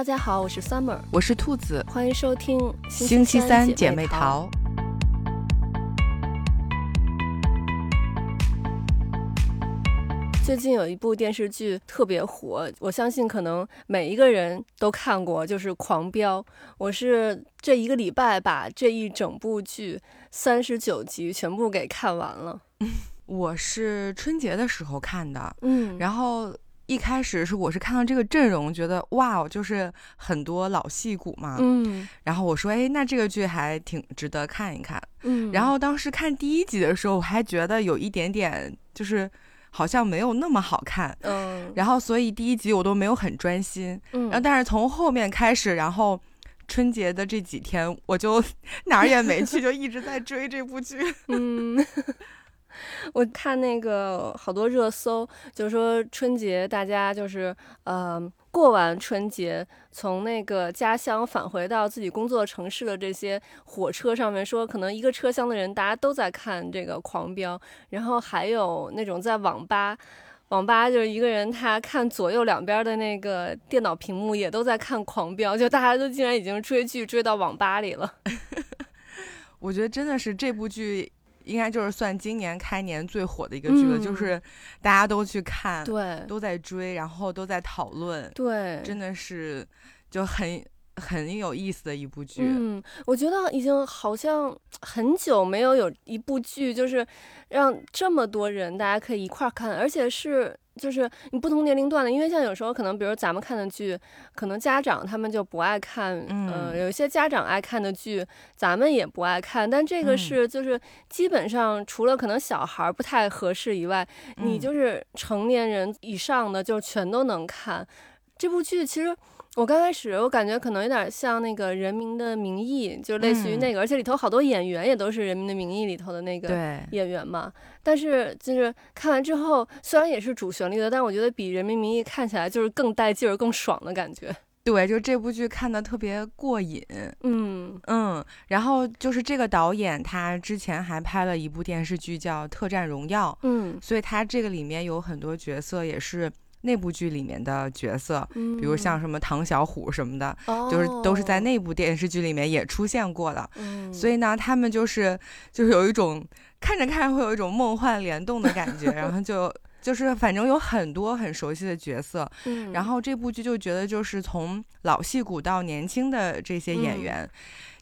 大家好，我是 Summer，我是兔子，欢迎收听星期三姐妹淘。最近有一部电视剧特别火，我相信可能每一个人都看过，就是《狂飙》。我是这一个礼拜把这一整部剧三十九集全部给看完了。我是春节的时候看的，嗯，然后一开始是我是看到这个阵容，觉得哇，就是很多老戏骨嘛，嗯，然后我说，哎，那这个剧还挺值得看一看，嗯，然后当时看第一集的时候，我还觉得有一点点就是好像没有那么好看，嗯，然后所以第一集我都没有很专心，嗯，然后但是从后面开始，然后春节的这几天我就 哪儿也没去，就一直在追这部剧，嗯。我看那个好多热搜，就是说春节大家就是呃过完春节，从那个家乡返回到自己工作城市的这些火车上面，说可能一个车厢的人大家都在看这个《狂飙》，然后还有那种在网吧，网吧就是一个人他看左右两边的那个电脑屏幕也都在看《狂飙》，就大家都竟然已经追剧追到网吧里了。我觉得真的是这部剧。应该就是算今年开年最火的一个剧了，就是大家都去看，对，都在追，然后都在讨论，对，真的是就很很有意思的一部剧。嗯，我觉得已经好像很久没有有一部剧，就是让这么多人大家可以一块儿看，而且是。就是你不同年龄段的，因为像有时候可能，比如咱们看的剧，可能家长他们就不爱看，嗯，有一些家长爱看的剧，咱们也不爱看。但这个是就是基本上除了可能小孩不太合适以外，你就是成年人以上的就全都能看。这部剧其实。我刚开始我感觉可能有点像那个《人民的名义》，就类似于那个，而且里头好多演员也都是《人民的名义》里头的那个演员嘛。但是就是看完之后，虽然也是主旋律的，但我觉得比《人民名义》看起来就是更带劲儿、更爽的感觉。对，就这部剧看的特别过瘾。嗯嗯，然后就是这个导演他之前还拍了一部电视剧叫《特战荣耀》，嗯，所以他这个里面有很多角色也是。那部剧里面的角色，比如像什么唐小虎什么的，就是都是在那部电视剧里面也出现过的。所以呢，他们就是就是有一种看着看着会有一种梦幻联动的感觉，然后就就是反正有很多很熟悉的角色。然后这部剧就觉得就是从老戏骨到年轻的这些演员，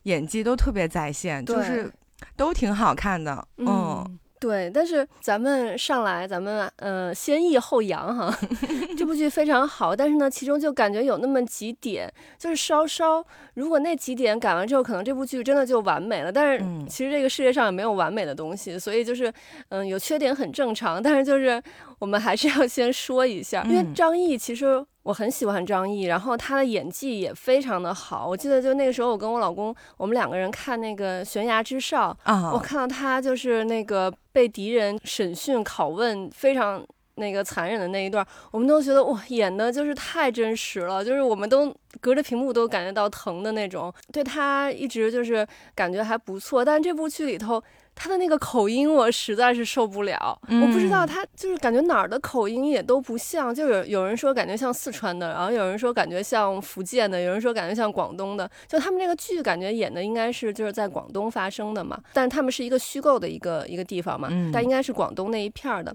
演技都特别在线，就是都挺好看的。嗯。对，但是咱们上来，咱们呃先抑后扬哈，这部剧非常好，但是呢，其中就感觉有那么几点，就是稍稍，如果那几点改完之后，可能这部剧真的就完美了。但是其实这个世界上也没有完美的东西，所以就是嗯有缺点很正常，但是就是我们还是要先说一下，因为张译其实。我很喜欢张译，然后他的演技也非常的好。我记得就那个时候，我跟我老公，我们两个人看那个《悬崖之上》，啊，我看到他就是那个被敌人审讯拷问，非常那个残忍的那一段，我们都觉得哇，演的就是太真实了，就是我们都隔着屏幕都感觉到疼的那种。对他一直就是感觉还不错，但这部剧里头。他的那个口音我实在是受不了，我不知道他就是感觉哪儿的口音也都不像，就有有人说感觉像四川的，然后有人说感觉像福建的，有人说感觉像广东的，就他们这个剧感觉演的应该是就是在广东发生的嘛，但他们是一个虚构的一个一个地方嘛，但应该是广东那一片儿的，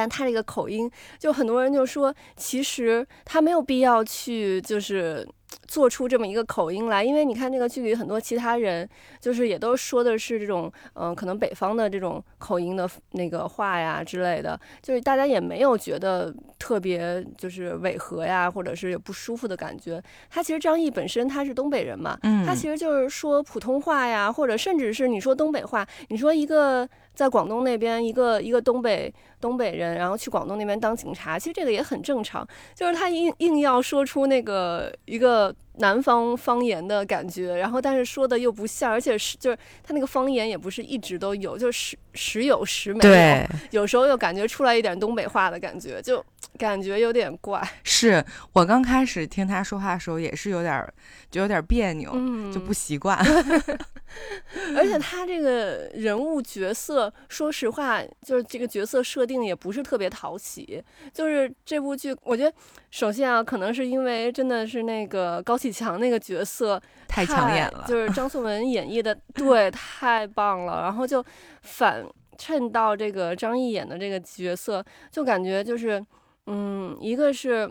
但他这个口音就很多人就说其实他没有必要去就是。做出这么一个口音来，因为你看那个剧里很多其他人，就是也都说的是这种，嗯，可能北方的这种口音的那个话呀之类的，就是大家也没有觉得特别就是违和呀，或者是有不舒服的感觉。他其实张译本身他是东北人嘛，嗯，他其实就是说普通话呀，或者甚至是你说东北话，你说一个。在广东那边，一个一个东北东北人，然后去广东那边当警察，其实这个也很正常。就是他硬硬要说出那个一个南方方言的感觉，然后但是说的又不像，而且是就是他那个方言也不是一直都有，就时时有时没有，有时候又感觉出来一点东北话的感觉，就感觉有点怪。是我刚开始听他说话的时候也是有点就有点别扭，就不习惯。而且他这个人物角色，说实话，就是这个角色设定也不是特别讨喜。就是这部剧，我觉得首先啊，可能是因为真的是那个高启强那个角色太抢眼了，就是张颂文演绎的对太棒了，然后就反衬到这个张译演的这个角色，就感觉就是嗯，一个是。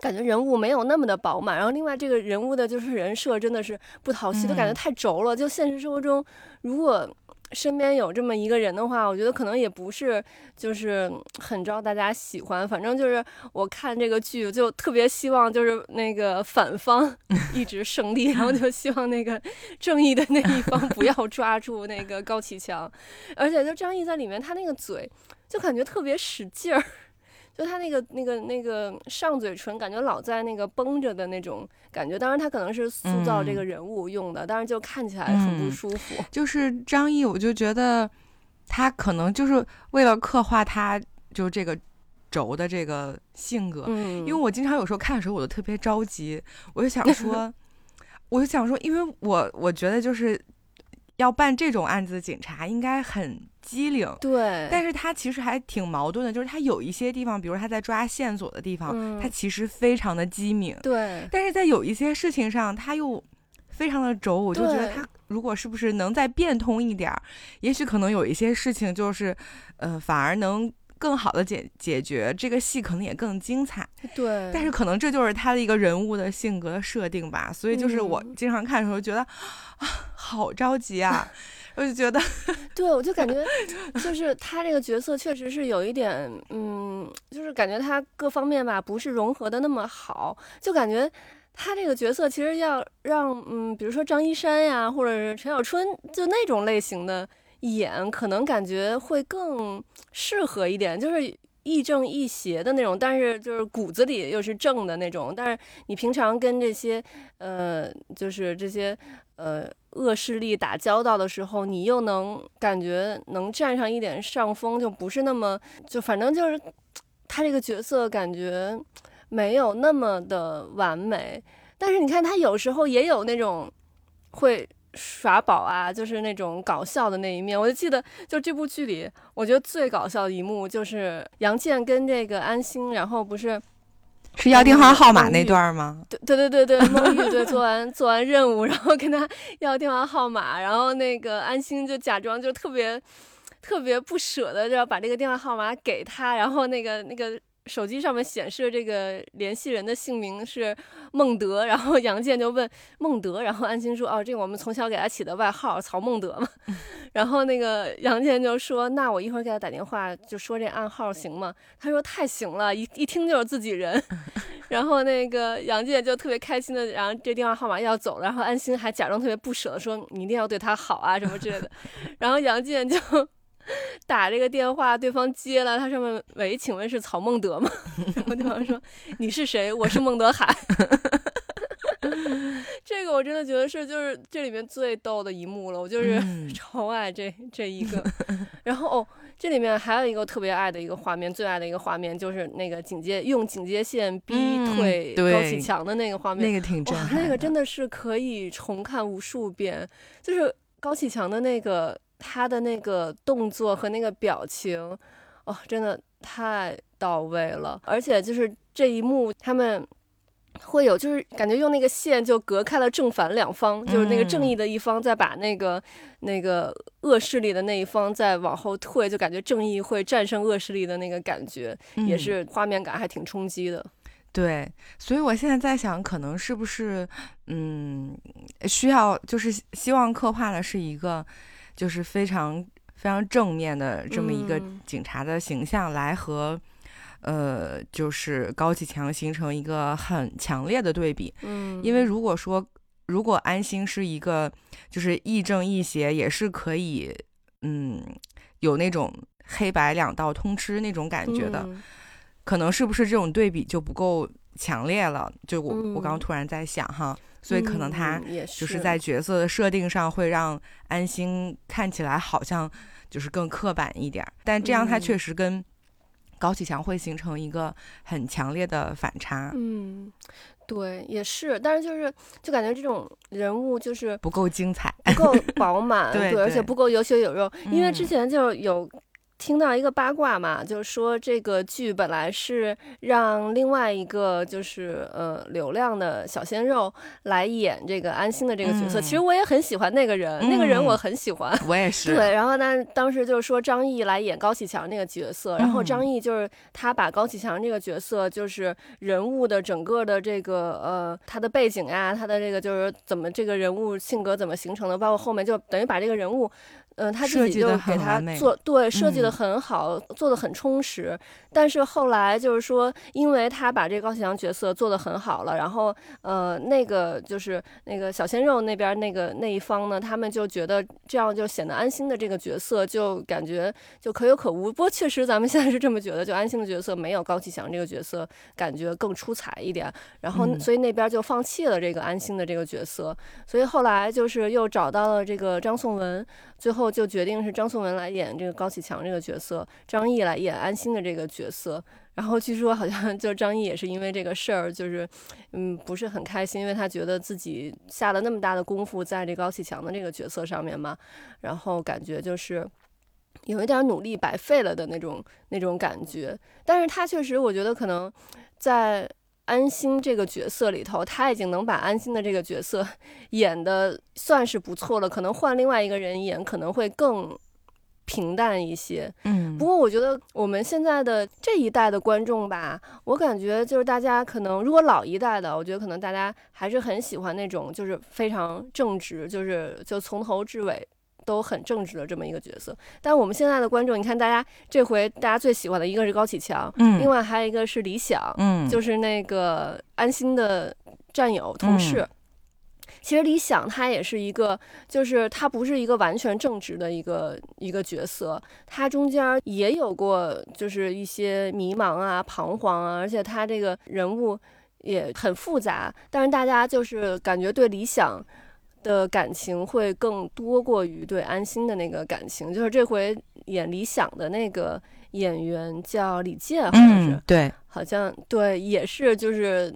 感觉人物没有那么的饱满，然后另外这个人物的就是人设真的是不讨喜，都感觉太轴了。就现实生活中，如果身边有这么一个人的话，我觉得可能也不是就是很招大家喜欢。反正就是我看这个剧就特别希望就是那个反方 一直胜利，然后就希望那个 正义的那一方不要 抓住那个高启强，而且就张译在里面，他那个嘴就感觉特别使劲儿。就他那个那个那个上嘴唇，感觉老在那个绷着的那种感觉。当然，他可能是塑造这个人物用的，但是就看起来很不舒服。就是张译，我就觉得他可能就是为了刻画他就这个轴的这个性格。嗯，因为我经常有时候看的时候，我都特别着急，我就想说，我就想说，因为我我觉得就是要办这种案子的警察应该很。机灵，对，但是他其实还挺矛盾的，就是他有一些地方，比如他在抓线索的地方，他其实非常的机敏，对，但是在有一些事情上，他又非常的轴，我就觉得他如果是不是能再变通一点儿，也许可能有一些事情就是，呃，反而能更好的解解决，这个戏可能也更精彩，对，但是可能这就是他的一个人物的性格设定吧，所以就是我经常看的时候觉得啊，好着急啊。我就觉得，对，我就感觉，就是他这个角色确实是有一点，嗯，就是感觉他各方面吧不是融合的那么好，就感觉他这个角色其实要让，嗯，比如说张一山呀，或者是陈小春，就那种类型的演，可能感觉会更适合一点，就是亦正亦邪的那种，但是就是骨子里又是正的那种，但是你平常跟这些，呃，就是这些。呃，恶势力打交道的时候，你又能感觉能占上一点上风，就不是那么就反正就是他这个角色感觉没有那么的完美。但是你看他有时候也有那种会耍宝啊，就是那种搞笑的那一面。我就记得就这部剧里，我觉得最搞笑的一幕就是杨健跟这个安心，然后不是。是要电话号码那段吗？对对对对对，孟玉对做完做完任务，然后跟他要电话号码，然后那个安心就假装就特别特别不舍得，就要把这个电话号码给他，然后那个那个。手机上面显示这个联系人的姓名是孟德，然后杨健就问孟德，然后安心说哦，这我们从小给他起的外号曹孟德嘛。然后那个杨健就说那我一会儿给他打电话就说这暗号行吗？他说太行了，一一听就是自己人。然后那个杨健就特别开心的，然后这电话号码要走，然后安心还假装特别不舍说你一定要对他好啊什么之类的。然后杨健就。打这个电话，对方接了，他上面喂，请问是曹孟德吗？然后对方说你是谁？我是孟德海。这个我真的觉得是就是这里面最逗的一幕了，我就是 超爱这这一个。然后哦，这里面还有一个特别爱的一个画面，最爱的一个画面就是那个警戒用警戒线逼退高启强的那个画面，那个挺震撼，那个真的是可以重看无数遍，就是高启强的那个。他的那个动作和那个表情，哦，真的太到位了。而且就是这一幕，他们会有，就是感觉用那个线就隔开了正反两方，就是那个正义的一方在把那个那个恶势力的那一方再往后退，就感觉正义会战胜恶势力的那个感觉，也是画面感还挺冲击的。对，所以我现在在想，可能是不是，嗯，需要就是希望刻画的是一个。就是非常非常正面的这么一个警察的形象，来和呃，就是高启强形成一个很强烈的对比。嗯，因为如果说如果安心是一个就是亦正亦邪，也是可以嗯有那种黑白两道通吃那种感觉的，可能是不是这种对比就不够强烈了？就我我刚刚突然在想哈。所以可能他就是。在角色的设定上会让安心看起来好像就是更刻板一点，但这样他确实跟高启强会形成一个很强烈的反差。嗯，对，也是，但是就是就感觉这种人物就是不够精彩，不够饱满，对，而且不够有血有肉，因为之前就有。听到一个八卦嘛，就是说这个剧本来是让另外一个就是呃流量的小鲜肉来演这个安心的这个角色。其实我也很喜欢那个人，那个人我很喜欢。我也是。对，然后呢，当时就是说张译来演高启强那个角色，然后张译就是他把高启强这个角色就是人物的整个的这个呃他的背景呀，他的这个就是怎么这个人物性格怎么形成的，包括后面就等于把这个人物。嗯，他自己就给他做对设计的很好，做的很充实。但是后来就是说，因为他把这个高启强角色做得很好了，然后呃，那个就是那个小鲜肉那边那个那一方呢，他们就觉得这样就显得安心的这个角色就感觉就可有可无。不过确实咱们现在是这么觉得，就安心的角色没有高启强这个角色感觉更出彩一点。然后所以那边就放弃了这个安心的这个角色。所以后来就是又找到了这个张颂文。最后就决定是张颂文来演这个高启强这个角色，张译来演安心的这个角角色。然后据说好像 就张译也是因为这个事儿，就是嗯不是很开心，因为他觉得自己下了那么大的功夫在这高启强的这个角色上面嘛，然后感觉就是有一点努力白费了的那种那种感觉。但是他确实，我觉得可能在。安心这个角色里头，他已经能把安心的这个角色 演的算是不错了。可能换另外一个人演，可能会更平淡一些。嗯，不过我觉得我们现在的这一代的观众吧，我感觉就是大家可能如果老一代的，我觉得可能大家还是很喜欢那种就是非常正直，就是就从头至尾。都很正直的这么一个角色，但我们现在的观众，你看，大家这回大家最喜欢的一个是高启强，嗯，另外还有一个是李想，嗯，就是那个安心的战友同事。其实李想他也是一个，就是他不是一个完全正直的一个一个角色，他中间也有过就是一些迷茫啊、彷徨啊，而且他这个人物也很复杂，但是大家就是感觉对李想。的感情会更多过于对安心的那个感情，就是这回演李想的那个演员叫李健，好像是对，好像对，也是就是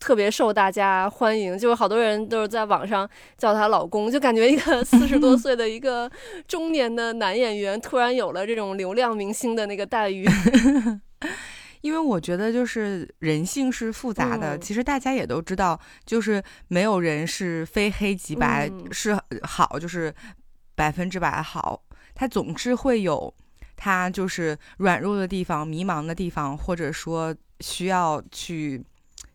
特别受大家欢迎，就是好多人都是在网上叫她老公，就感觉一个 四十多岁的一个中年的男演员突然有了这种流量明星的那个待遇。因为我觉得就是人性是复杂的，其实大家也都知道，就是没有人是非黑即白，是好就是百分之百好，他总是会有他就是软弱的地方、迷茫的地方，或者说需要去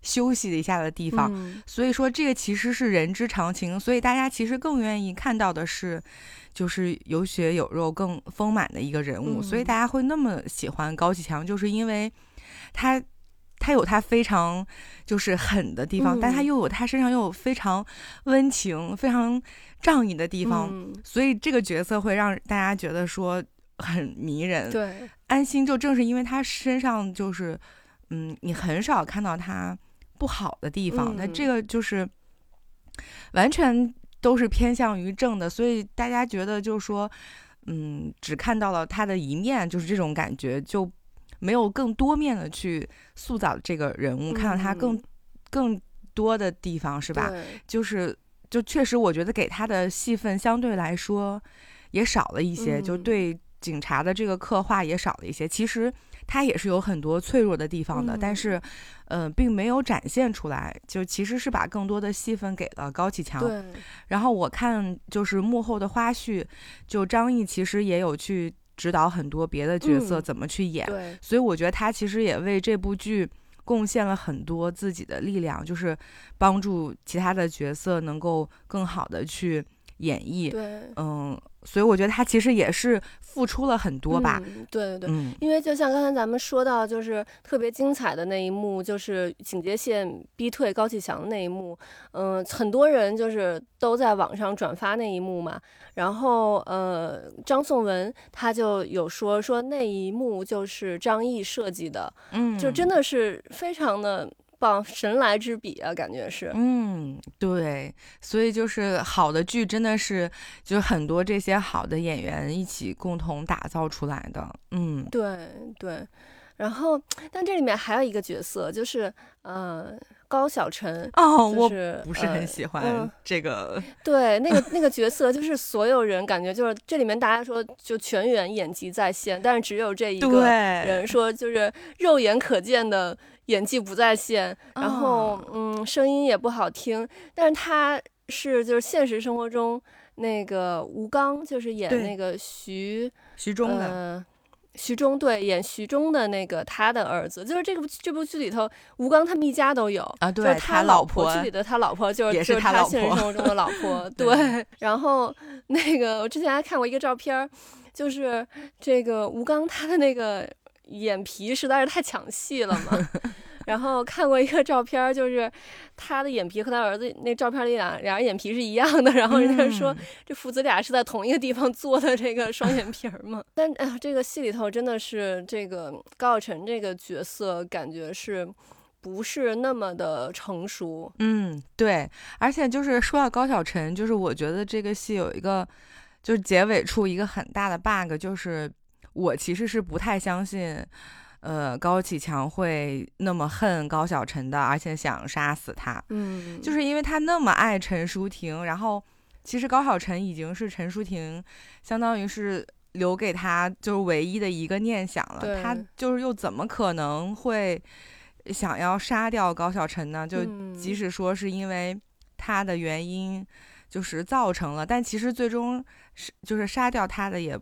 休息一下的地方。所以说这个其实是人之常情，所以大家其实更愿意看到的是，就是有血有肉、更丰满的一个人物。所以大家会那么喜欢高启强，就是因为。他，他有他非常就是狠的地方，但他又有他身上又有非常温情、非常仗义的地方，所以这个角色会让大家觉得说很迷人。对，安心就正是因为他身上就是，嗯，你很少看到他不好的地方，那这个就是完全都是偏向于正的，所以大家觉得就是说，嗯，只看到了他的一面，就是这种感觉就。没有更多面的去塑造这个人物，看到他更更多的地方，是吧？就是，就确实，我觉得给他的戏份相对来说也少了一些，就对警察的这个刻画也少了一些。其实他也是有很多脆弱的地方的，但是，呃，并没有展现出来。就其实是把更多的戏份给了高启强。然后我看就是幕后的花絮，就张译其实也有去。指导很多别的角色怎么去演，所以我觉得他其实也为这部剧贡献了很多自己的力量，就是帮助其他的角色能够更好的去演绎。对，嗯。所以我觉得他其实也是付出了很多吧。对对对，因为就像刚才咱们说到，就是特别精彩的那一幕，就是警戒线逼退高启强的那一幕。嗯，很多人就是都在网上转发那一幕嘛。然后呃，张颂文他就有说说那一幕就是张译设计的，嗯，就真的是非常的。棒，神来之笔啊，感觉是。嗯，对，所以就是好的剧真的是，就很多这些好的演员一起共同打造出来的。嗯，对对，然后，但这里面还有一个角色，就是呃高晓晨哦，我不是很喜欢这个。对，那个 那个角色，就是所有人感觉就是这里面大家说就全员演技在线，但是只有这一个人说就是肉眼可见的演技不在线，然后嗯声音也不好听，但是他是就是现实生活中那个吴刚，就是演那个徐徐忠的。徐忠对演徐忠的那个他的儿子，就是这个这部剧里头，吴刚他们一家都有啊，对，他老婆剧里的他老婆就是也是他现实生活中的老婆，对。然后那个我之前还看过一个照片，就是这个吴刚他的那个眼皮实在是太抢戏了嘛。然后看过一个照片，就是他的眼皮和他儿子那照片里俩俩人眼皮是一样的。然后人家说这父子俩是在同一个地方做的这个双眼皮儿嘛。但哎呀，这个戏里头真的是这个高晓晨这个角色，感觉是不是那么的成熟？嗯，对。而且就是说到高晓晨，就是我觉得这个戏有一个就是结尾处一个很大的 bug，就是我其实是不太相信。呃，高启强会那么恨高晓晨的，而且想杀死他，嗯，就是因为他那么爱陈淑婷。然后，其实高晓晨已经是陈淑婷，相当于是留给他就是唯一的一个念想了。他就是又怎么可能会想要杀掉高晓晨呢？就即使说是因为他的原因，就是造成了，但其实最终是就是杀掉他的也。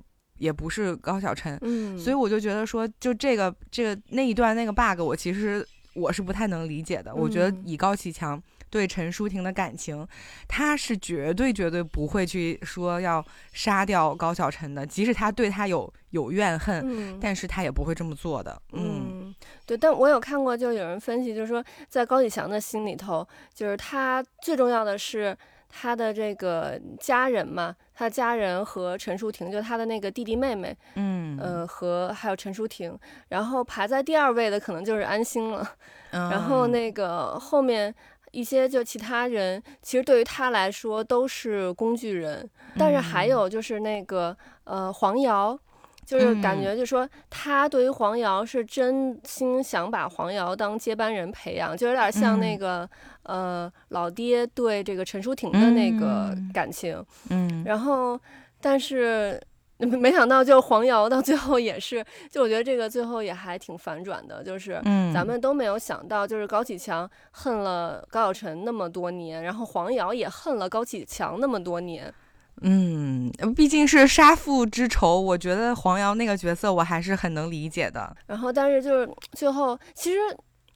也不是高晓晨，嗯，所以我就觉得说，就这个这个那一段那个 bug，我其实我是不太能理解的。我觉得以高启强对陈淑婷的感情，他是绝对绝对不会去说要杀掉高晓晨的，即使他对他有有怨恨，但是他也不会这么做的。嗯，对。但我有看过，就有人分析，就是说在高启强的心里头，就是他最重要的是。他的这个家人嘛，他的家人和陈淑婷，就他的那个弟弟妹妹，嗯，呃，和还有陈淑婷，然后排在第二位的可能就是安心了，然后那个后面一些就其他人，其实对于他来说都是工具人，但是还有就是那个呃黄瑶。就是感觉，就说他对于黄瑶是真心想把黄瑶当接班人培养，就有点像那个呃老爹对这个陈淑婷的那个感情。嗯，然后但是没想到，就黄瑶到最后也是，就我觉得这个最后也还挺反转的，就是咱们都没有想到，就是高启强恨了高晓晨那么多年，然后黄瑶也恨了高启强那么多年。嗯，毕竟是杀父之仇，我觉得黄瑶那个角色我还是很能理解的。然后，但是就是最后，其实。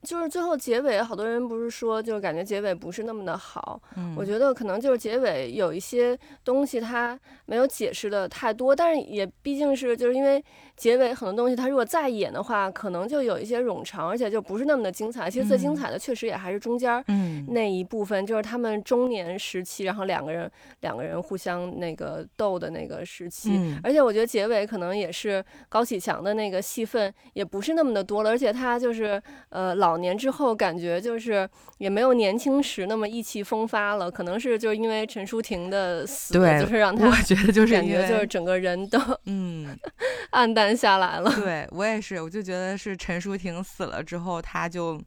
就是最后结尾，好多人不是说，就是感觉结尾不是那么的好。嗯，我觉得可能就是结尾有一些东西它没有解释的太多，但是也毕竟是就是因为结尾很多东西，它如果再演的话，可能就有一些冗长，而且就不是那么的精彩。其实最精彩的确实也还是中间那一部分，就是他们中年时期，然后两个人两个人互相那个斗的那个时期。而且我觉得结尾可能也是高启强的那个戏份也不是那么的多了，而且他就是呃老。老年之后，感觉就是也没有年轻时那么意气风发了。可能是就是因为陈淑婷的死，就是让他我觉得就是感觉就是整个人都嗯 暗淡下来了。对我也是，我就觉得是陈淑婷死了之后，他就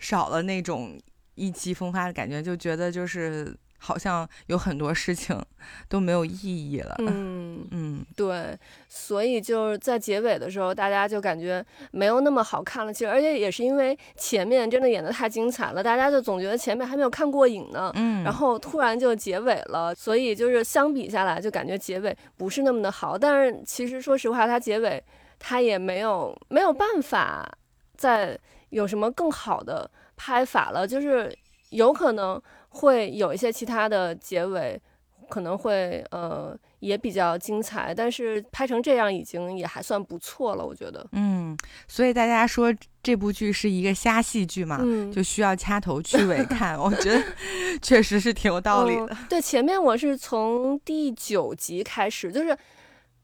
少了那种意气风发的感觉，就觉得就是。好像有很多事情 都没有意义了。嗯 嗯，对，所以就是在结尾的时候，大家就感觉没有那么好看了。其实，而且也是因为前面真的演的太精彩了，大家就总觉得前面还没有看过瘾呢。嗯，然后突然就结尾了，所以就是相比下来，就感觉结尾不是那么的好。但是其实说实话，它结尾它也没有没有办法再有什么更好的拍法了，就是有可能。会有一些其他的结尾，可能会呃也比较精彩，但是拍成这样已经也还算不错了，我觉得。嗯，所以大家说这部剧是一个瞎戏剧嘛，就需要掐头去尾 看，我觉得确实是挺有道理的。对，前面我是从第九集开始，就是。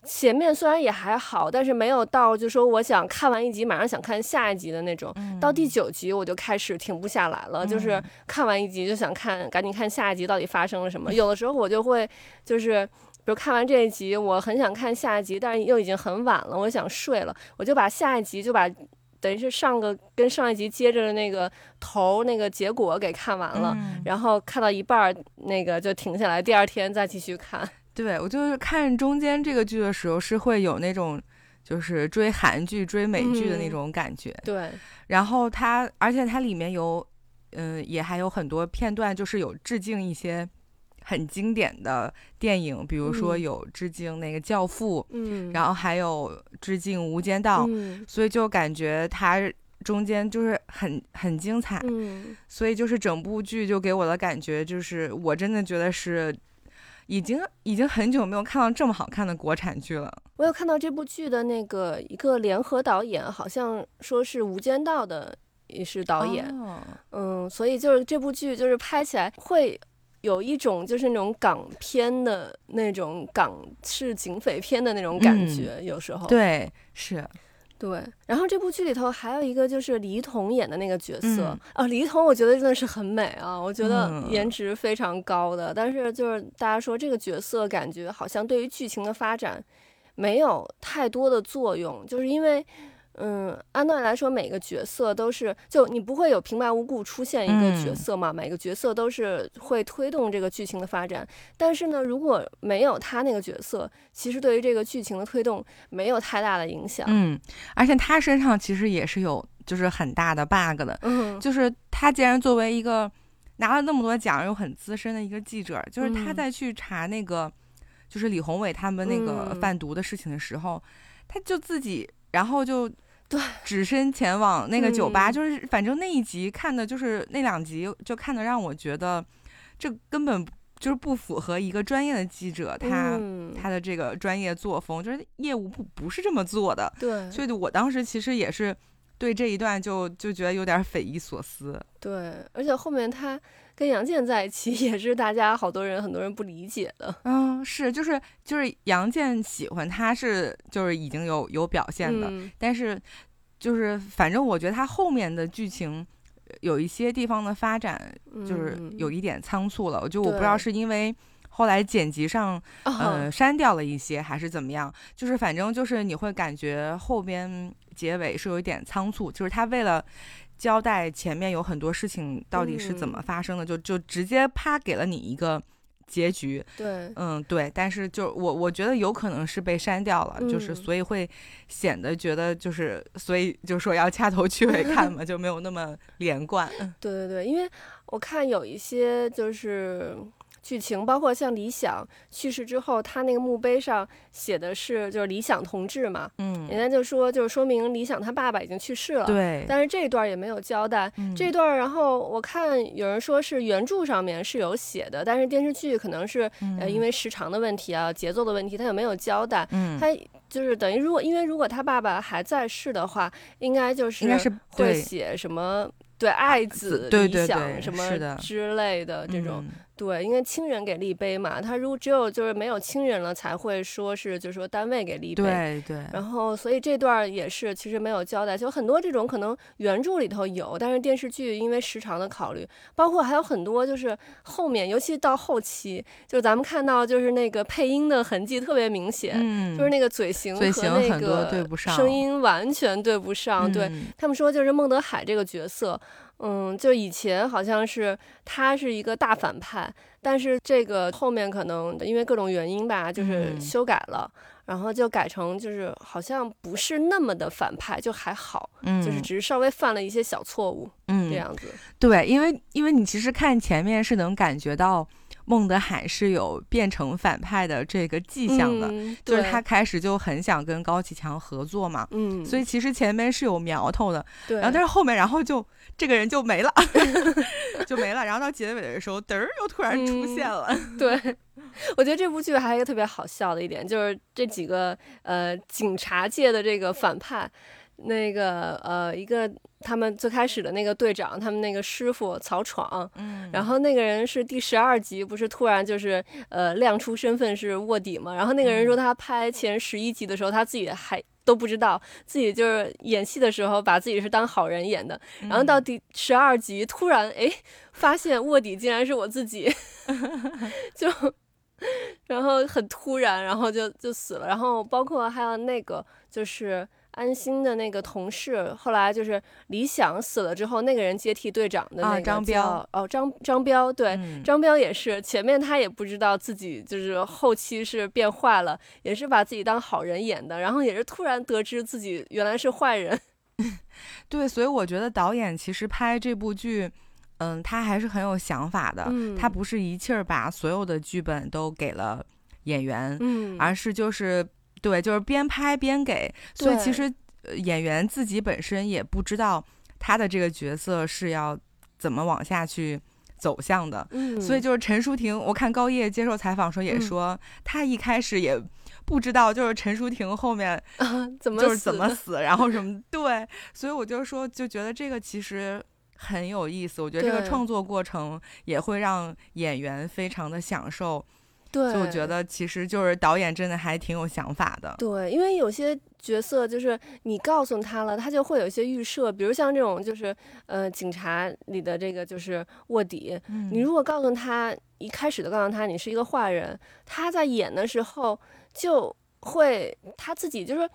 前面虽然也还好，但是没有到就说我想看完一集马上想看下一集的那种。到第九集我就开始停不下来了，就是看完一集就想看，赶紧看下一集到底发生了什么。有的时候我就会就是。比如看完这一集，我很想看下一集，但是又已经很晚了，我想睡了，我就把下一集就把等于是上个跟上一集接着的那个头那个结果给看完了，然后看到一半那个就停下来，第二天再继续看。对我就是看中间这个剧的时候是会有那种就是追韩剧追美剧的那种感觉。对，然后它而且它里面有嗯也还有很多片段就是有致敬一些。很经典的电影，比如说有致敬那个《教父》，嗯，然后还有致敬《无间道》，所以就感觉它中间就是很很精彩，嗯，所以就是整部剧就给我的感觉就是，我真的觉得是已经已经很久没有看到这么好看的国产剧了。我有看到这部剧的那个一个联合导演，好像说是《无间道》的也是导演，嗯，所以就是这部剧就是拍起来会。有一种就是那种港片的那种港式警匪片的那种感觉，有时候对是，对。然后这部剧里头还有一个就是李一桐演的那个角色啊，黎童我觉得真的是很美啊，我觉得颜值非常高的。但是就是大家说这个角色感觉好像对于剧情的发展没有太多的作用，就是因为。嗯，按道理来说，每个角色都是就你不会有平白无故出现一个角色嘛？每个角色都是会推动这个剧情的发展。但是呢，如果没有他那个角色，其实对于这个剧情的推动没有太大的影响。嗯，而且他身上其实也是有就是很大的 bug 的。嗯，就是他既然作为一个拿了那么多奖又很资深的一个记者，就是他在去查那个就是李宏伟他们那个贩毒的事情的时候，他就自己。然后就对，只身前往那个酒吧，就是反正那一集看的，就是那两集就看的让我觉得，这根本就是不符合一个专业的记者他他的这个专业作风，就是业务不不是这么做的。对，所以我当时其实也是对这一段就就觉得有点匪夷所思。对，而且后面他。跟杨健在一起 也是大家好多人很多人不理解的。嗯，是，就是就是杨健喜欢他是就是已经有有表现的，但是就是反正我觉得他后面的剧情有一些地方的发展就是有一点仓促了。我就我不知道是因为后来剪辑上嗯删掉了一些还是怎么样，就是反正就是你会感觉后边结尾是有一点仓促，就是他为了。交代前面有很多事情到底是怎么发生的，就就直接啪给了你一个结局。对，嗯，对。但是就我我觉得有可能是被删掉了，就是所以会显得觉得就是所以就说要掐头去尾看嘛，就没有那么连贯。对对对，因为我看有一些就是。剧情包括像李想去世之后，他那个墓碑上写的是就是李想同志嘛，嗯，人家就说就是说明李想他爸爸已经去世了，对，但是这段也没有交代这段，然后我看有人说是原著上面是有写的，但是电视剧可能是呃因为时长的问题啊，节奏的问题，他也没有交代？嗯，他就是等于如果因为如果他爸爸还在世的话，应该就是应该是会写什么对爱子理想什么之类的这种。对，因为亲人给立碑嘛，他如果只有就是没有亲人了，才会说是就是说单位给立碑。对对。然后，所以这段也是其实没有交代，就很多这种可能原著里头有，但是电视剧因为时长的考虑，包括还有很多就是后面，尤其到后期，就是咱们看到就是那个配音的痕迹特别明显，嗯，就是那个嘴型和那个声音完全对不上。对他们说，就是孟德海这个角色。嗯，就以前好像是他是一个大反派，但是这个后面可能因为各种原因吧，就是修改了，然后就改成就是好像不是那么的反派，就还好，嗯，就是只是稍微犯了一些小错误，嗯，这样子。对，因为因为你其实看前面是能感觉到。孟德海是有变成反派的这个迹象的，就是他开始就很想跟高启强合作嘛，嗯，所以其实前面是有苗头的，对，然后但是后面然后就这个人就没了，就没了，然后到结尾的时候嘚儿又突然出现了，对，我觉得这部剧还有一个特别好笑的一点，就是这几个呃警察界的这个反派。那个呃，一个他们最开始的那个队长，他们那个师傅曹闯，嗯，然后那个人是第十二集，不是突然就是呃亮出身份是卧底嘛？然后那个人说他拍前十一集的时候，他自己还都不知道自己就是演戏的时候把自己是当好人演的，然后到第十二集突然哎发现卧底竟然是我自己，就然后很突然，然后就就死了。然后包括还有那个就是。安心的那个同事，后来就是李想死了之后，那个人接替队长的那个张彪哦，张张彪对，张彪也是前面他也不知道自己就是后期是变坏了，也是把自己当好人演的，然后也是突然得知自己原来是坏人。对，所以我觉得导演其实拍这部剧，嗯，他还是很有想法的，他不是一气儿把所有的剧本都给了演员，嗯，而是就是。对，就是边拍边给，所以其实演员自己本身也不知道他的这个角色是要怎么往下去走向的。嗯，所以就是陈淑婷，我看高叶接受采访时候也说，他一开始也不知道就是陈淑婷后面 怎么就是怎么死，然后什么对，所以我就说就觉得这个其实很有意思。我觉得这个创作过程也会让演员非常的享受。对，就我觉得其实就是导演真的还挺有想法的。对，因为有些角色就是你告诉他了，他就会有一些预设，比如像这种就是呃警察里的这个就是卧底，你如果告诉他一开始就告诉他你是一个坏人，他在演的时候就会他自己就是。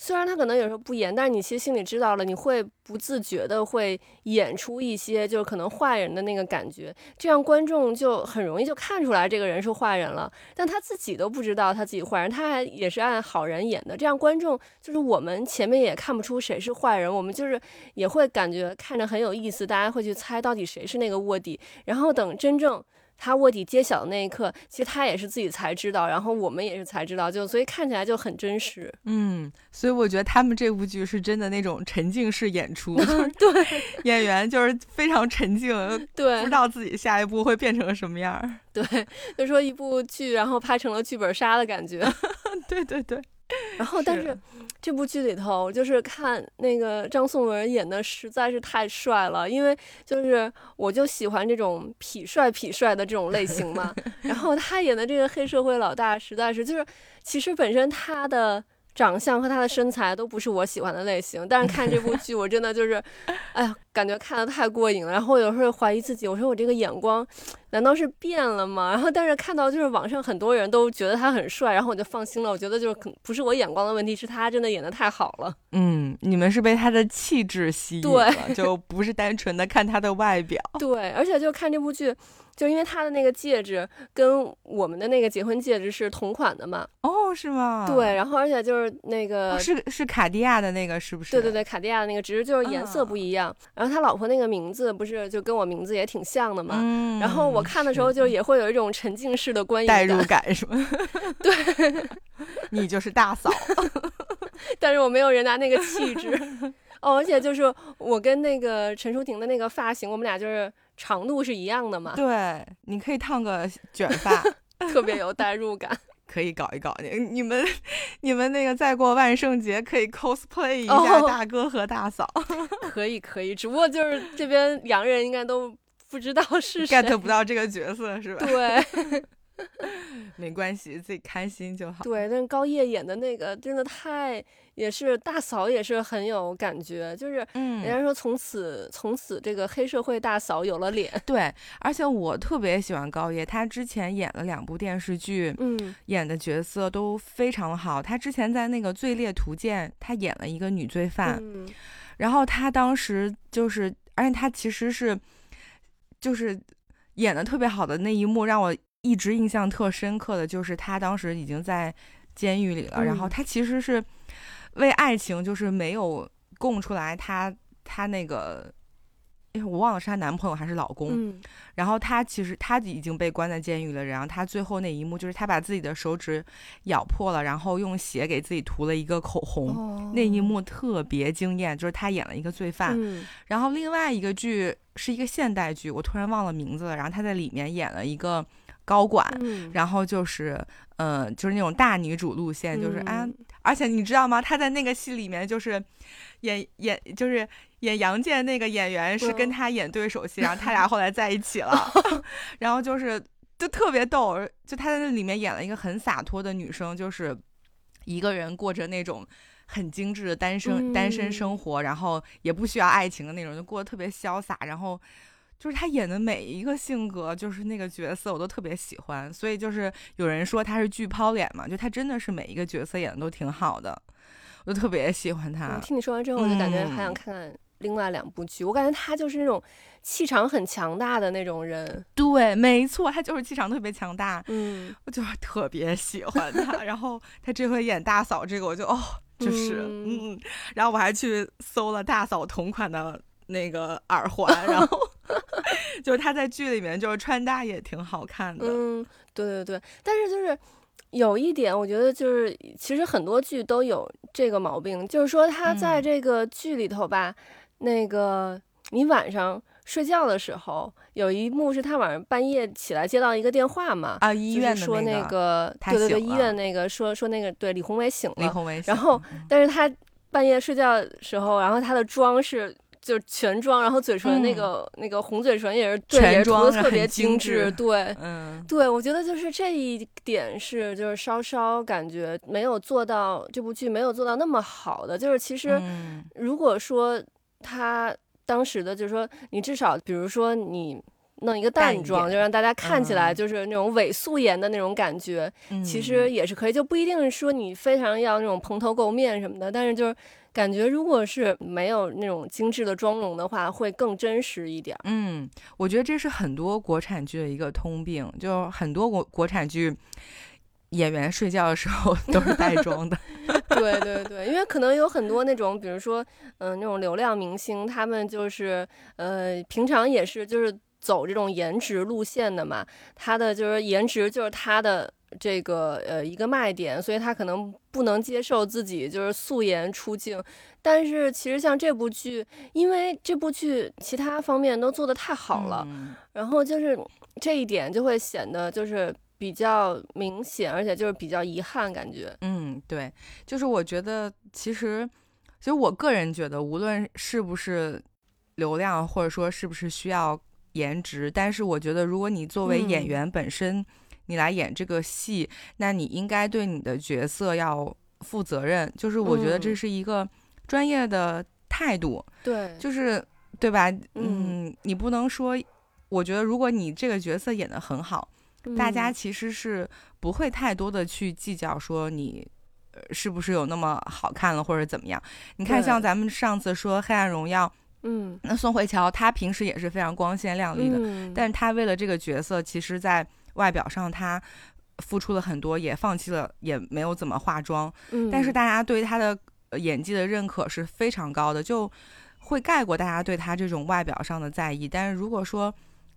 虽然他可能有时候不演，但是你其实心里知道了，你会不自觉的会演出一些就是可能坏人的那个感觉，这样观众就很容易就看出来这个人是坏人了。但他自己都不知道他自己坏人，他还也是按好人演的，这样观众就是我们前面也看不出谁是坏人，我们就是也会感觉看着很有意思，大家会去猜到底谁是那个卧底，然后等真正。他卧底揭晓的那一刻，其实他也是自己才知道，然后我们也是才知道，就所以看起来就很真实。嗯，所以我觉得他们这部剧是真的那种沉浸式演出，对，演员就是非常沉静，对，不知道自己下一步会变成什么样。对，就说一部剧，然后拍成了剧本杀的感觉。对对对。然后，但是这部剧里头，就是看那个张颂文演的实在是太帅了，因为就是我就喜欢这种痞帅痞帅的这种类型嘛。然后他演的这个黑社会老大，实在是就是其实本身他的。长相和他的身材都不是我喜欢的类型，但是看这部剧，我真的就是，哎呀，感觉看的太过瘾了。然后有时候怀疑自己，我说我这个眼光难道是变了吗？然后但是看到就是网上很多人都觉得他很帅，然后我就放心了。我觉得就是可不是我眼光的问题，是他真的演的太好了。嗯，你们是被他的气质吸引了，就不是单纯的看他的外表。对，而且就看这部剧。就因为他的那个戒指跟我们的那个结婚戒指是同款的嘛？哦，是吗？对，然后而且就是那个是是卡地亚的那个，是不是？对对对，卡地亚的那个，只是就是颜色不一样。然后他老婆那个名字不是就跟我名字也挺像的嘛？嗯。然后我看的时候就也会有一种沉浸式的观影代入感，是吗？对，你就是大嫂，但是我没有人家那个气质。哦，而且就是我跟那个陈淑婷的那个发型，我们俩就是。长度是一样的嘛？对，你可以烫个卷发，特别有代入感。可以搞一搞，你你们你们那个再过万圣节可以 cosplay 一下大哥和大嫂。可以可以，只不过就是这边洋人应该都不知道是 get 不到这个角色是吧？对。没关系，自己开心就好。对，但高叶演的那个真的太，也是大嫂，也是很有感觉。就是，嗯，人家说从此从此这个黑社会大嫂有了脸。对，而且我特别喜欢高叶，她之前演了两部电视剧，嗯，演的角色都非常好。她之前在那个《罪猎图鉴》，她演了一个女罪犯，然后她当时就是，而且她其实是，就是演的特别好的那一幕让我。一直印象特深刻的就是她当时已经在监狱里了，然后她其实是为爱情，就是没有供出来她她那个，哎，我忘了是她男朋友还是老公。然后她其实她已经被关在监狱了，然后她最后那一幕就是她把自己的手指咬破了，然后用血给自己涂了一个口红，那一幕特别惊艳，就是她演了一个罪犯。然后另外一个剧是一个现代剧，我突然忘了名字了，然后她在里面演了一个。高管，然后就是，嗯，就是那种大女主路线，就是啊，而且你知道吗？她在那个戏里面就是演演，就是演杨建那个演员是跟他演对手戏，然后他俩后来在一起了，然后就是就特别逗，就他在那里面演了一个很洒脱的女生，就是一个人过着那种很精致的单身单身生活，然后也不需要爱情的那种，就过得特别潇洒，然后。就是他演的每一个性格，就是那个角色，我都特别喜欢。所以就是有人说他是巨抛脸嘛，就他真的是每一个角色演的都挺好的，我就特别喜欢他。听你说完之后，我就感觉还想看看另外两部剧。我感觉他就是那种气场很强大的那种人。对，没错，他就是气场特别强大。嗯，我就是特别喜欢他。然后他这回演大嫂这个，我就哦，就是嗯，然后我还去搜了大嫂同款的。那个耳环，然后 就是他在剧里面就是穿搭也挺好看的。嗯，对对对，但是就是有一点，我觉得就是其实很多剧都有这个毛病，就是说他在这个剧里头吧，那个你晚上睡觉的时候，有一幕是他晚上半夜起来接到一个电话嘛，啊，医院说那个，对对对，医院那个说说那个对李宏伟醒了，李宏伟，然后但是他半夜睡觉的时候，然后他的妆是。就是全妆，然后嘴唇那个那个红嘴唇也是全妆特别精致，对，嗯，对，我觉得就是这一点是就是稍稍感觉没有做到这部剧没有做到那么好的，就是其实如果说他当时的就是说你至少比如说你弄一个淡妆，就让大家看起来就是那种伪素颜的那种感觉，其实也是可以，就不一定说你非常要那种蓬头垢面什么的，但是就是。感觉如果是没有那种精致的妆容的话，会更真实一点。嗯，我觉得这是很多国产剧的一个通病，就很多国国产剧演员睡觉的时候 都是带妆的。对对对，因为可能有很多那种，比如说，嗯，那种流量明星，他们就是呃，平常也是就是走这种颜值路线的嘛，他的就是颜值就是他的。这个呃一个卖点，所以他可能不能接受自己就是素颜出镜，但是其实像这部剧，因为这部剧其他方面都做得太好了，然后就是这一点就会显得就是比较明显，而且就是比较遗憾感觉。嗯，对，就是我觉得其实，其实我个人觉得，无论是不是流量，或者说是不是需要颜值，但是我觉得如果你作为演员本身。你来演这个戏，那你应该对你的角色要负责任。就是我觉得这是一个专业的态度。对，就是对吧？嗯，你不能说，我觉得如果你这个角色演得很好，大家其实是不会太多的去计较说你是不是有那么好看了或者怎么样。你看，像咱们上次说《黑暗荣耀》，嗯，那宋慧乔她平时也是非常光鲜亮丽的，但是她为了这个角色，其实在外表上，她付出了很多，也放弃了，也没有怎么化妆。嗯，但是大家对她的演技的认可是非常高的，就会盖过大家对她这种外表上的在意。但是如果说，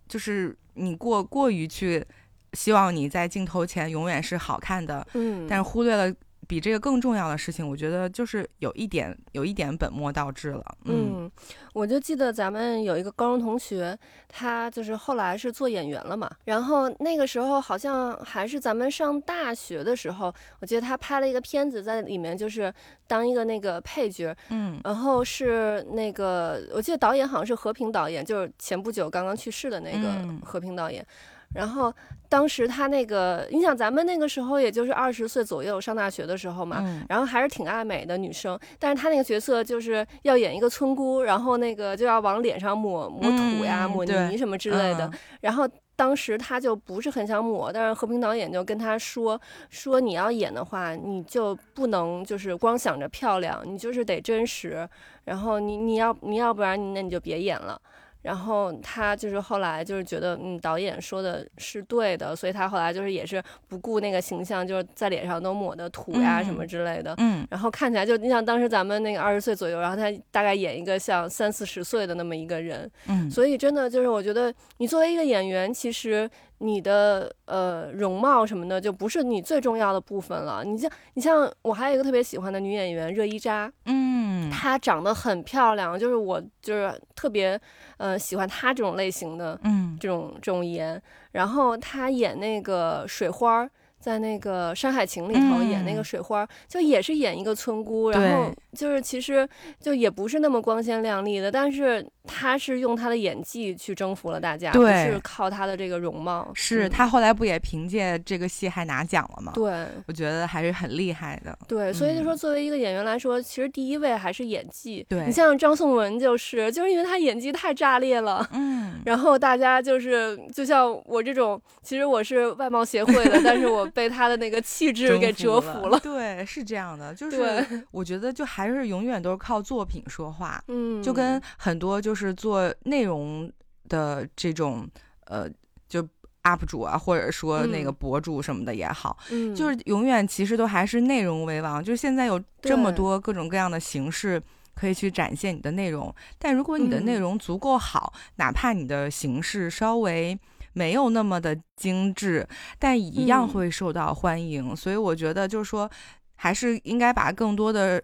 就是你过过于去希望你在镜头前永远是好看的，嗯，但是忽略了。比这个更重要的事情，我觉得就是有一点，有一点本末倒置了。嗯，我就记得咱们有一个高中同学，他就是后来是做演员了嘛。然后那个时候好像还是咱们上大学的时候，我记得他拍了一个片子，在里面就是当一个那个配角。嗯，然后是那个，我记得导演好像是和平导演，就是前不久刚刚去世的那个和平导演。然后当时他那个，你想咱们那个时候也就是二十岁左右上大学的时候嘛，然后还是挺爱美的女生，但是他那个角色就是要演一个村姑，然后那个就要往脸上抹抹土呀、抹泥什么之类的。然后当时他就不是很想抹，但是和平导演就跟他说说你要演的话，你就不能就是光想着漂亮，你就是得真实。然后你你要你要不然那你就别演了。然后他就是后来就是觉得，嗯，导演说的是对的，所以他后来就是也是不顾那个形象，就是在脸上都抹的土呀什么之类的，嗯，然后看起来就你像当时咱们那个二十岁左右，然后他大概演一个像三四十岁的那么一个人，嗯，所以真的就是我觉得你作为一个演员，其实。你的呃容貌什么的就不是你最重要的部分了。你像你像我还有一个特别喜欢的女演员热依扎，嗯，她长得很漂亮，就是我就是特别呃喜欢她这种类型的，嗯，这种这种颜。然后她演那个水花，在那个《山海情》里头演那个水花，就也是演一个村姑，然后就是其实就也不是那么光鲜亮丽的，但是他是用他的演技去征服了大家，不是靠他的这个容貌。是他后来不也凭借这个戏还拿奖了吗？对，我觉得还是很厉害的。对，所以就说作为一个演员来说，其实第一位还是演技。对你像张颂文就是，就是因为他演技太炸裂了，嗯，然后大家就是就像我这种，其实我是外貌协会的，但是我被他的那个气质给折服了。对，是这样的，就是我觉得就还是永远都是靠作品说话，嗯，就跟很多就是做内容的这种呃，就 UP 主啊，或者说那个博主什么的也好，嗯，就是永远其实都还是内容为王。就是现在有这么多各种各样的形式可以去展现你的内容，但如果你的内容足够好，哪怕你的形式稍微没有那么的精致，但一样会受到欢迎。所以我觉得就是说，还是应该把更多的。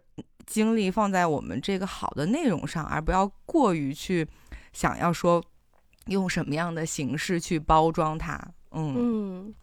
精力放在我们这个好的内容上，而不要过于去想要说用什么样的形式去包装它。嗯嗯，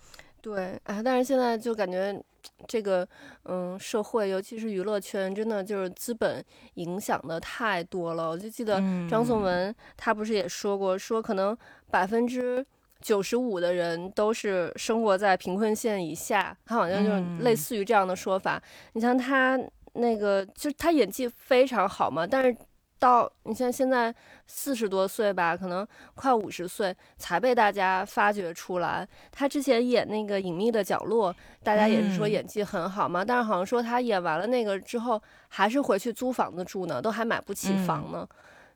对啊，但是现在就感觉这个嗯社会，尤其是娱乐圈，真的就是资本影响的太多了。我就记得张颂文他不是也说过，说可能百分之九十五的人都是生活在贫困线以下，他好像就是类似于这样的说法。你像他。那个就是他演技非常好嘛，但是到你像现在四十多岁吧，可能快五十岁才被大家发掘出来。他之前演那个《隐秘的角落》，大家也是说演技很好嘛，但是好像说他演完了那个之后，还是回去租房子住呢，都还买不起房呢。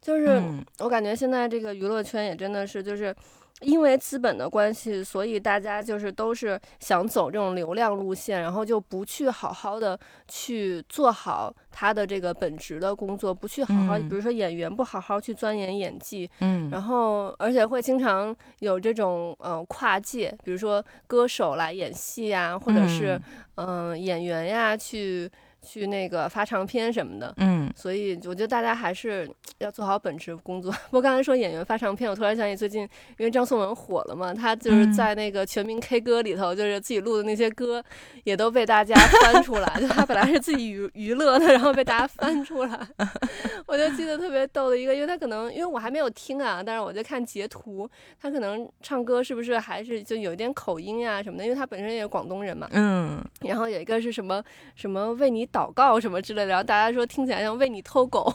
就是我感觉现在这个娱乐圈也真的是就是。因为资本的关系，所以大家就是都是想走这种流量路线，然后就不去好好的去做好他的这个本职的工作，不去好好，比如说演员不好好去钻研演技，嗯，然后而且会经常有这种呃跨界，比如说歌手来演戏呀，或者是嗯。演员呀去。去那个发唱片什么的，嗯，所以我觉得大家还是要做好本职工作。不过刚才说演员发唱片，我突然想起最近，因为张颂文火了嘛，他就是在那个全民 K 歌里头，就是自己录的那些歌，也都被大家翻出来。就他本来是自己娱 娱乐的，然后被大家翻出来。我就记得特别逗的一个，因为他可能因为我还没有听啊，但是我就看截图，他可能唱歌是不是还是就有一点口音呀什么的，因为他本身也是广东人嘛，嗯。然后有一个是什么什么为你。祷告什么之类的，然后大家说听起来像为你偷狗。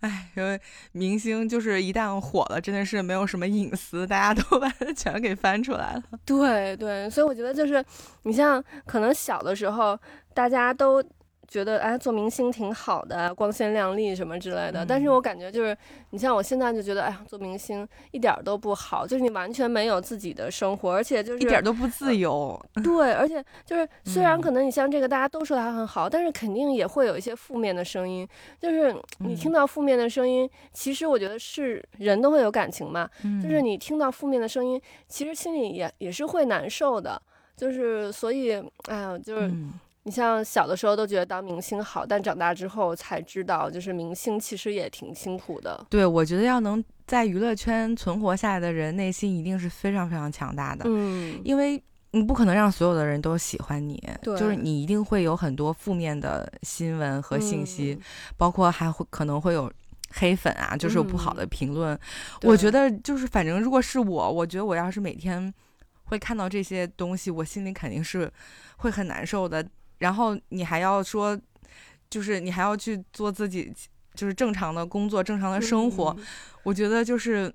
哎，因为明星就是一旦火了，真的是没有什么隐私，大家都把它全给翻出来了。对对，所以我觉得就是你像可能小的时候，大家都。觉得哎，做明星挺好的，光鲜亮丽什么之类的。但是我感觉就是，你像我现在就觉得，哎呀，做明星一点都不好，就是你完全没有自己的生活，而且就是一点都不自由。对，而且就是虽然可能你像这个大家都说他很好，但是肯定也会有一些负面的声音。就是你听到负面的声音，其实我觉得是人都会有感情嘛。就是你听到负面的声音，其实心里也也是会难受的。就是所以，哎呀，就是。你像小的时候都觉得当明星好，但长大之后才知道，就是明星其实也挺辛苦的。对，我觉得要能在娱乐圈存活下来的人，内心一定是非常非常强大的。嗯，因为你不可能让所有的人都喜欢你，就是你一定会有很多负面的新闻和信息，包括还会可能会有黑粉啊，就是有不好的评论。我觉得就是反正如果是我，我觉得我要是每天会看到这些东西，我心里肯定是会很难受的。然后你还要说，就是你还要去做自己，就是正常的工作、正常的生活。我觉得就是，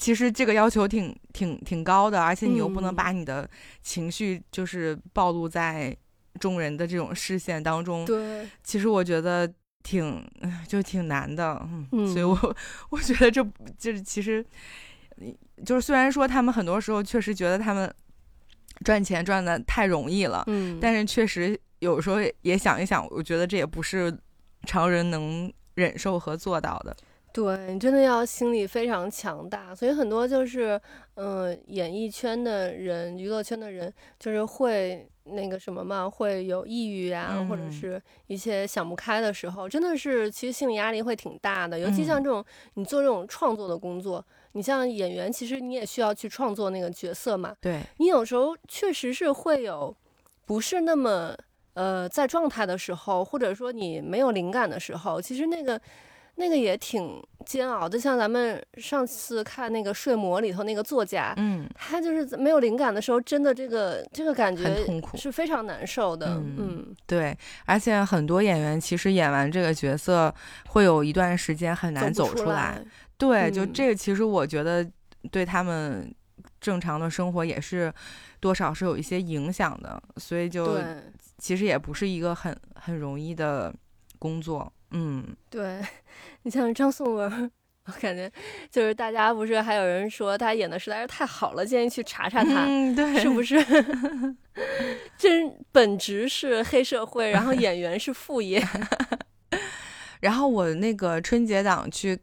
其实这个要求挺挺挺高的，而且你又不能把你的情绪就是暴露在众人的这种视线当中。对，其实我觉得挺就挺难的。嗯，所以我 我觉得这就是其实，就是虽然说他们很多时候确实觉得他们赚钱赚的太容易了，嗯，但是确实。有时候也想一想，我觉得这也不是常人能忍受和做到的。对你，真的要心理非常强大。所以很多就是，嗯，演艺圈的人、娱乐圈的人，就是会那个什么嘛，会有抑郁啊，或者是一些想不开的时候，真的是其实心理压力会挺大的。尤其像这种你做这种创作的工作，你像演员，其实你也需要去创作那个角色嘛。对你有时候确实是会有不是那么。呃在状态的时候，或者说你没有灵感的时候，其实那个。那个也挺煎熬的，像咱们上次看那个《睡魔》里头那个作家，嗯，他就是没有灵感的时候，真的这个这个感觉很痛苦，是非常难受的。嗯，对，而且很多演员其实演完这个角色，会有一段时间很难走出来。对，就这个，其实我觉得对他们正常的生活也是多少是有一些影响的，所以就其实也不是一个很很容易的工作。嗯，对，你像张颂文，我感觉就是大家不是还有人说他演的实在是太好了，建议去查查他，嗯对，是不是？真本职是黑社会，然后演员是副业。然后我那个春节档去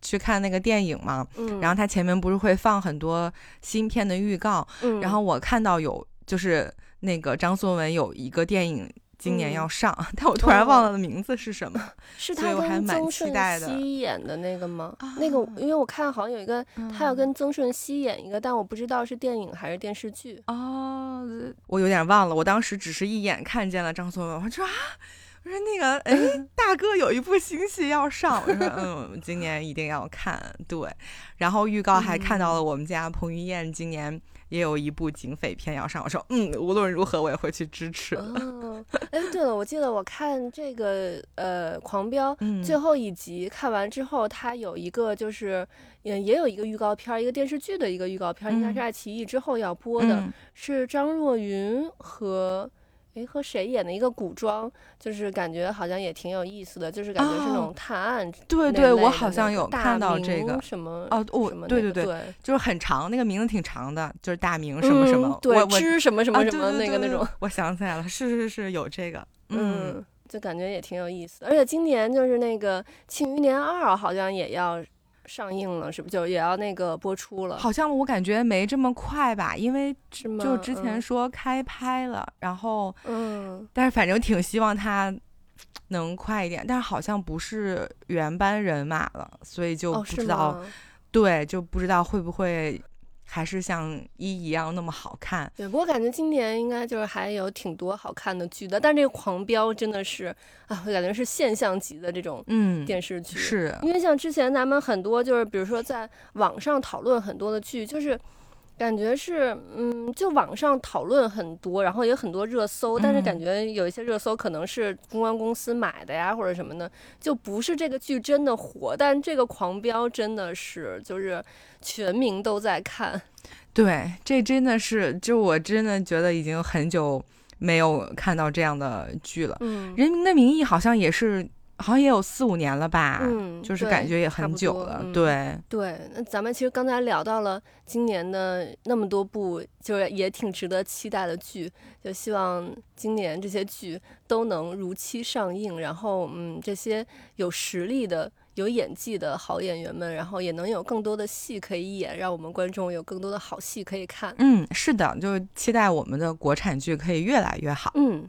去看那个电影嘛，嗯，然后他前面不是会放很多新片的预告，嗯，然后我看到有就是那个张颂文有一个电影。今年要上，但我突然忘了名字是什么，是他跟曾舜晞演的那个吗？那个，因为我看好像有一个，他要跟曾舜晞演一个，但我不知道是电影还是电视剧。哦，我有点忘了，我当时只是一眼看见了张颂文，我说啊，我说那个，哎，大哥有一部新戏要上，我说嗯，今年一定要看。对，然后预告还看到了我们家彭于晏今年。也有一部警匪片要上，我 说嗯，无论如何我也会去支持。哦，哎，对了，我记得我看这个呃《狂飙》最后一集看完之后，它有一个就是也也有一个预告片，一个电视剧的一个预告片，应该是爱奇艺之后要播的，是张若昀和。哎，和谁演的一个古装，就是感觉好像也挺有意思的，就是感觉是那种探案。对对，我好像有看到这个什么哦，我对对对，就是很长，那个名字挺长的，就是大明什么什么，对，知什么什么什么那个那种。我想起来了，是是是有这个，嗯，就感觉也挺有意思的，而且今年就是那个《庆余年二》好像也要。上映了是不就也要那个播出了？好像我感觉没这么快吧，因为就之前说开拍了，然后嗯，但是反正挺希望它能快一点，但是好像不是原班人马了，所以就不知道，对，就不知道会不会。还是像一一样那么好看，对。不过感觉今年应该就是还有挺多好看的剧的，但这个《狂飙》真的是啊，我感觉是现象级的这种嗯电视剧，是因为像之前咱们很多就是比如说在网上讨论很多的剧，就是。感觉是，嗯，就网上讨论很多，然后也很多热搜，但是感觉有一些热搜可能是公关公司买的呀，或者什么的，就不是这个剧真的火。但这个《狂飙》真的是，就是全民都在看。对，这真的是，就我真的觉得已经很久没有看到这样的剧了。嗯，《人民的名义》好像也是。好像也有四五年了吧，嗯，就是感觉也很久了，对对。那咱们其实刚才聊到了今年的那么多部，就是也挺值得期待的剧，就希望今年这些剧都能如期上映，然后嗯，这些有实力的、有演技的好演员们，然后也能有更多的戏可以演，让我们观众有更多的好戏可以看。嗯，是的，就期待我们的国产剧可以越来越好。嗯。